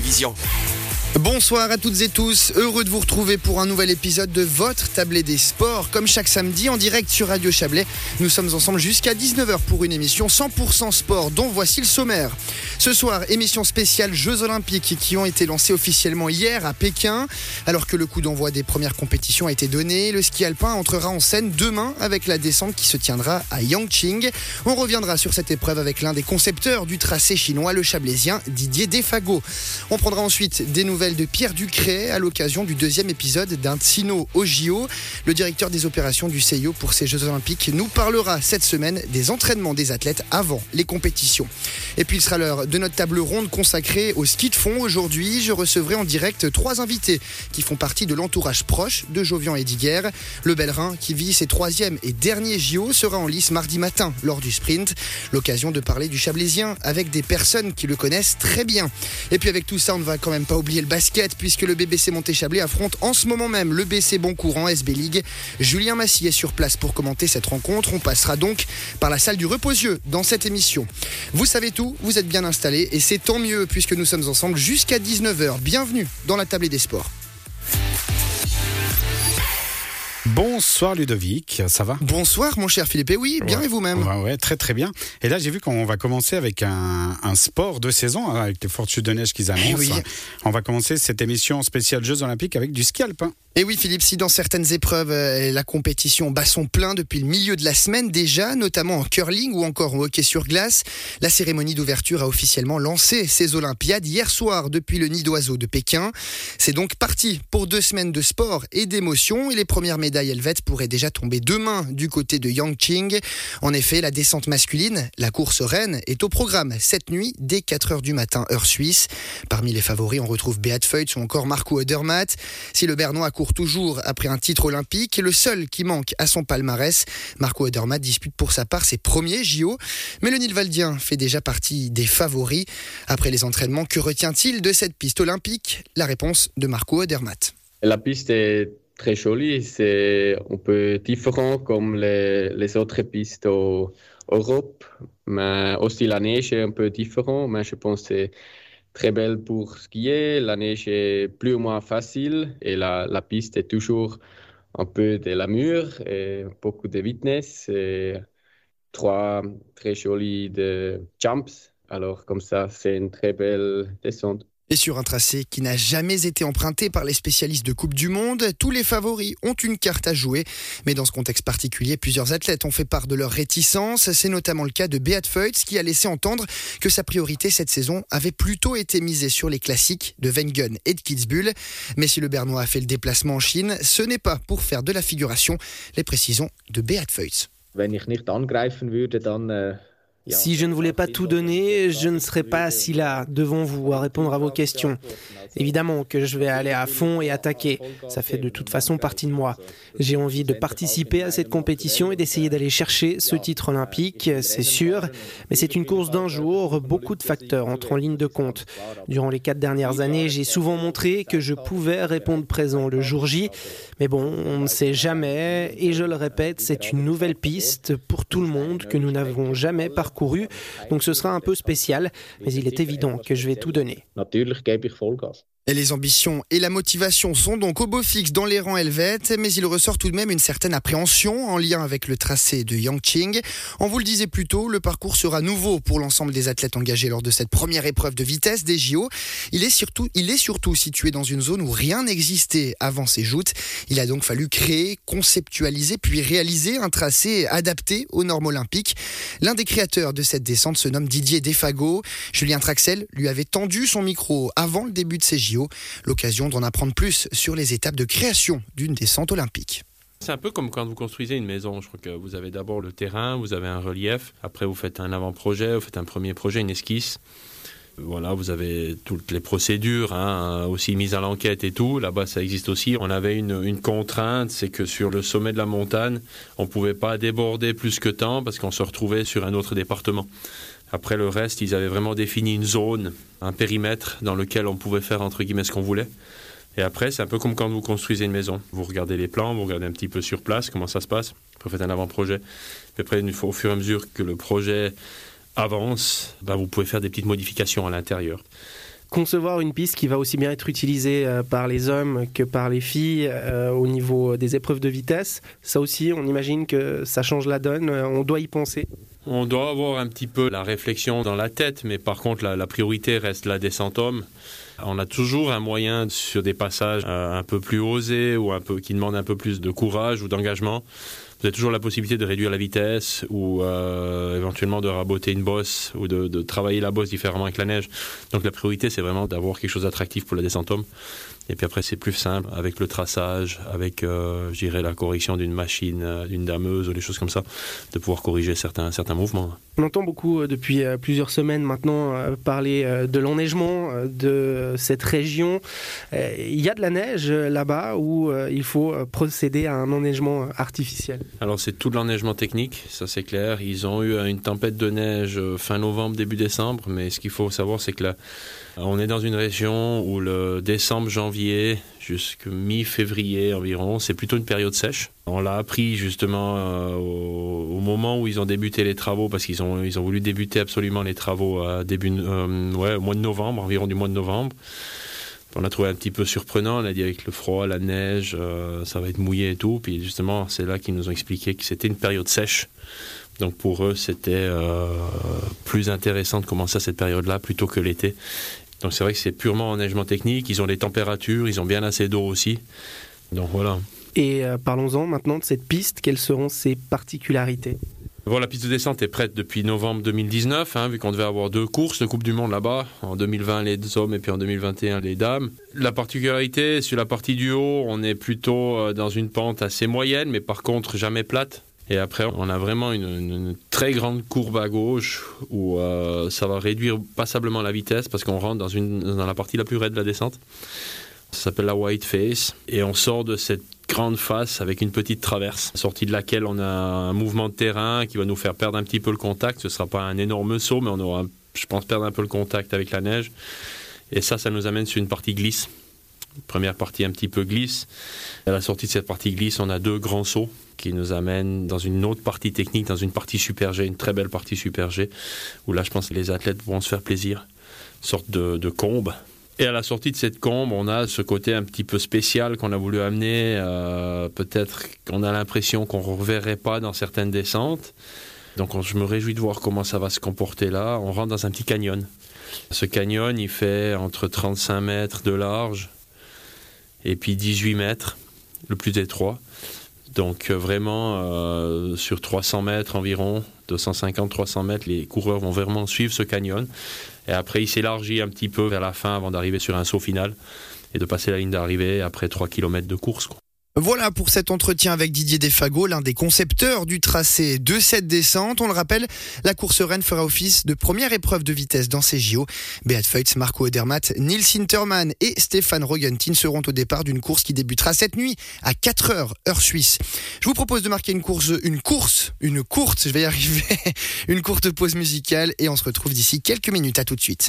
Vision. Bonsoir à toutes et tous, heureux de vous retrouver pour un nouvel épisode de votre tablé des sports. Comme chaque samedi en direct sur Radio Chablais, nous sommes ensemble jusqu'à 19h pour une émission 100% sport dont voici le sommaire. Ce soir, émission spéciale Jeux Olympiques qui ont été lancés officiellement hier à Pékin. Alors que le coup d'envoi des premières compétitions a été donné, le ski alpin entrera en scène demain avec la descente qui se tiendra à Yangqing. On reviendra sur cette épreuve avec l'un des concepteurs du tracé chinois, le chablaisien Didier Defago. On prendra ensuite des nouvelles de Pierre Ducré à l'occasion du deuxième épisode d'un Tsino au JO. Le directeur des opérations du CIO pour ces Jeux Olympiques nous parlera cette semaine des entraînements des athlètes avant les compétitions. Et puis il sera l'heure de notre table ronde consacrée au ski de fond. Aujourd'hui, je recevrai en direct trois invités qui font partie de l'entourage proche de Jovian et Diguer. Le Bellerin, qui vit ses troisième et derniers JO, sera en lice mardi matin lors du sprint. L'occasion de parler du Chablaisien avec des personnes qui le connaissent très bien. Et puis avec tout ça, on ne va quand même pas oublier le basket puisque le BBC Monté-Chablais affronte en ce moment même le BC Boncourt SB League. Julien Massy est sur place pour commenter cette rencontre. On passera donc par la salle du reposieux dans cette émission. Vous savez tout, vous êtes bien installés et c'est tant mieux puisque nous sommes ensemble jusqu'à 19h. Bienvenue dans la table des sports. Bonsoir Ludovic, ça va Bonsoir mon cher Philippe, et oui, bien Ouais. et vous-même Ouais, ouais, très très bien. Et là j'ai vu qu'on va commencer avec un, un sport de saison, hein, avec les fortes chutes de neige qu'ils annoncent. Eh oui. On va commencer cette émission spéciale Jeux Olympiques avec du ski alpin. Et oui Philippe, si dans certaines épreuves euh, la compétition bat son plein depuis le milieu de la semaine déjà, notamment en curling ou encore en hockey sur glace, la cérémonie d'ouverture a officiellement lancé ses Olympiades hier soir depuis le nid d'oiseau de Pékin. C'est donc parti pour deux semaines de sport et d'émotion et les premières médailles helvètes pourraient déjà tomber demain du côté de Yangqing. En effet, la descente masculine, la course reine, est au programme cette nuit dès 4h du matin heure suisse. Parmi les favoris, on retrouve Beat Feutz ou encore Marco Odermatt. Si le Bernois court toujours après un titre olympique, le seul qui manque à son palmarès, Marco Odermatt dispute pour sa part ses premiers JO. Mais le Nilvaldien fait déjà partie des favoris. Après les entraînements, que retient-il de cette piste olympique? La réponse de Marco Odermatt. La piste est très jolie, c'est un peu différent comme les, autres pistes en Europe, mais aussi la neige est un peu différente, mais je pense que c'est très belle pour skier. La neige est plus ou moins facile et la, piste est toujours un peu de la mur et beaucoup de vitesse trois très jolis de jumps. Alors comme ça, c'est une très belle descente. Et sur un tracé qui n'a jamais été emprunté par les spécialistes de Coupe du Monde, tous les favoris ont une carte à jouer. Mais dans ce contexte particulier, plusieurs athlètes ont fait part de leur réticence. C'est notamment le cas de Beat Feutz qui a laissé entendre que sa priorité cette saison avait plutôt été misée sur les classiques de Wengen et de Kitzbühel. Mais si le Bernois a fait le déplacement en Chine, ce n'est pas pour faire de la figuration. Les précisions de Beat Feutz. wenn ich nicht angreifen dann. Si je ne voulais pas tout donner, je ne serais pas assis là, devant vous, à répondre à vos questions. Évidemment que je vais aller à fond et attaquer. Ça fait de toute façon partie de moi. J'ai envie de participer à cette compétition et d'essayer d'aller chercher ce titre olympique, c'est sûr. Mais c'est une course d'un jour, beaucoup de facteurs entrent en ligne de compte. Durant les quatre dernières années, j'ai souvent montré que je pouvais répondre présent le jour J. Mais bon, on ne sait jamais. Et je le répète, c'est une nouvelle piste pour tout le monde que nous n'avons jamais Donc ce sera un peu spécial. Mais il est évident que je vais tout donner. Les ambitions et la motivation sont donc au beau fixe dans les rangs helvètes, mais il ressort tout de même une certaine appréhension en lien avec le tracé de Yangqing. On vous le disait plus tôt, le parcours sera nouveau pour l'ensemble des athlètes engagés lors de cette première épreuve de vitesse des JO. Il est surtout, il est surtout situé dans une zone où rien n'existait avant ces joutes. Il a donc fallu créer, conceptualiser puis réaliser un tracé adapté aux normes olympiques. L'un des créateurs de cette descente se nomme Didier Defago. Julien Traxel lui avait tendu son micro avant le début de ces JO. L'occasion d'en apprendre plus sur les étapes de création d'une descente olympique. C'est un peu comme quand vous construisez une maison. Je crois que vous avez d'abord le terrain, vous avez un relief, après vous faites un avant-projet, vous faites un premier projet, une esquisse. Voilà, vous avez toutes les procédures, hein, aussi mise à l'enquête et tout. Là-bas, ça existe aussi. On avait une, une contrainte, c'est que sur le sommet de la montagne, on ne pouvait pas déborder plus que temps parce qu'on se retrouvait sur un autre département. Après le reste, ils avaient vraiment défini une zone, un périmètre dans lequel on pouvait faire entre guillemets ce qu'on voulait. Et après, c'est un peu comme quand vous construisez une maison. Vous regardez les plans, vous regardez un petit peu sur place comment ça se passe. Vous faites un avant-projet. Puis après, au fur et à mesure que le projet avance, ben, vous pouvez faire des petites modifications à l'intérieur. concevoir une piste qui va aussi bien être utilisée euh, par les hommes que par les filles euh, au niveau des épreuves de vitesse. Ça aussi, on imagine que ça change la donne, euh, on doit y penser. On doit avoir un petit peu la réflexion dans la tête, mais par contre, la, priorité reste la descente homme. On a toujours un moyen sur des passages euh, un peu plus osés ou un peu, qui demandent un peu plus de courage ou d'engagement. Vous avez toujours la possibilité de réduire la vitesse ou euh, éventuellement de raboter une bosse ou de, de travailler la bosse différemment avec la neige. Donc la priorité, c'est vraiment d'avoir quelque chose d'attractif pour la descente homme. Et puis après, c'est plus simple avec le traçage, avec, euh, je dirais, la correction d'une machine, euh, d'une dameuse ou des choses comme ça, de pouvoir corriger certains, certains mouvements. On entend beaucoup euh, depuis euh, plusieurs semaines maintenant parler de l'enneigement de cette région. Il y a de la neige là-bas où il faut procéder à un enneigement artificiel. Alors c'est tout de l'enneigement technique, ça c'est clair. Ils ont eu une tempête de neige fin novembre, début décembre, mais ce qu'il faut savoir c'est que là, on est dans une région où le décembre, janvier, jusqu'à mi-février environ, c'est plutôt une période sèche. On l'a appris justement euh, au, moment où ils ont débuté les travaux, parce qu'ils ont, voulu débuter absolument les travaux début, euh, au mois de novembre, environ du mois de novembre. On a trouvé un petit peu surprenant, on a dit avec le froid, la neige, euh, ça va être mouillé et tout. Puis justement, c'est là qu'ils nous ont expliqué que c'était une période sèche. Donc pour eux, c'était plus intéressant de commencer à cette période-là plutôt que l'été. Donc c'est vrai que c'est purement enneigement technique, ils ont les températures, ils ont bien assez d'eau aussi. Donc voilà. Et euh, parlons-en maintenant de cette piste. Quelles seront ses particularités? Bon, la piste de descente est prête depuis novembre 2019, hein, vu qu'on devait avoir deux courses de Coupe du Monde là-bas, en 2020 les hommes et puis en 2021 les dames. La particularité, sur la partie du haut, on est plutôt euh, dans une pente assez moyenne, mais par contre jamais plate. Et après, on a vraiment une, très grande courbe à gauche où euh, ça va réduire passablement la vitesse parce qu'on rentre dans la partie la plus raide de la descente. Ça s'appelle la White Face. Et on sort de cette grande face avec une petite traverse, sortie de laquelle on a un mouvement de terrain qui va nous faire perdre un petit peu le contact. Ce ne sera pas un énorme saut, mais on aura, je pense, perdre un peu le contact avec la neige. Et ça, ça nous amène sur une partie glisse. Première partie un petit peu glisse. À la sortie de cette partie glisse, on a deux grands sauts qui nous amènent dans une autre partie technique, dans une partie super G, une très belle partie super G, où là, je pense que les athlètes vont se faire plaisir. Sorte de, de combe. Et à la sortie de cette combe, on a ce côté un petit peu spécial qu'on a voulu amener. euh, Peut-être qu'on a l'impression qu'on ne reverrait pas dans certaines descentes. Donc on- je me réjouis de voir comment ça va se comporter là. On rentre dans un petit canyon. Ce canyon, il fait entre 35 mètres de large et puis 18 mètres, le plus étroit. Donc euh, vraiment, euh, sur 300 mètres environ, 250-300 mètres, les coureurs vont vraiment suivre ce canyon. Et après, il s'élargit un petit peu vers la fin avant d'arriver sur un saut final et de passer la ligne d'arrivée après 3 km de course. Voilà pour cet entretien avec Didier Desfago, l'un des concepteurs du tracé de cette descente. On le rappelle, la course Rennes fera office de première épreuve de vitesse dans ces JO. Beat Feutz, Marco Odermatt, Nils Hintermann et Stéphane Rogentin seront au départ d'une course qui débutera cette nuit à 4 heures, heure suisse. Je vous propose de marquer une course, une course, une courte, je vais y arriver, une courte pause musicale et on se retrouve d'ici quelques minutes. À tout de suite.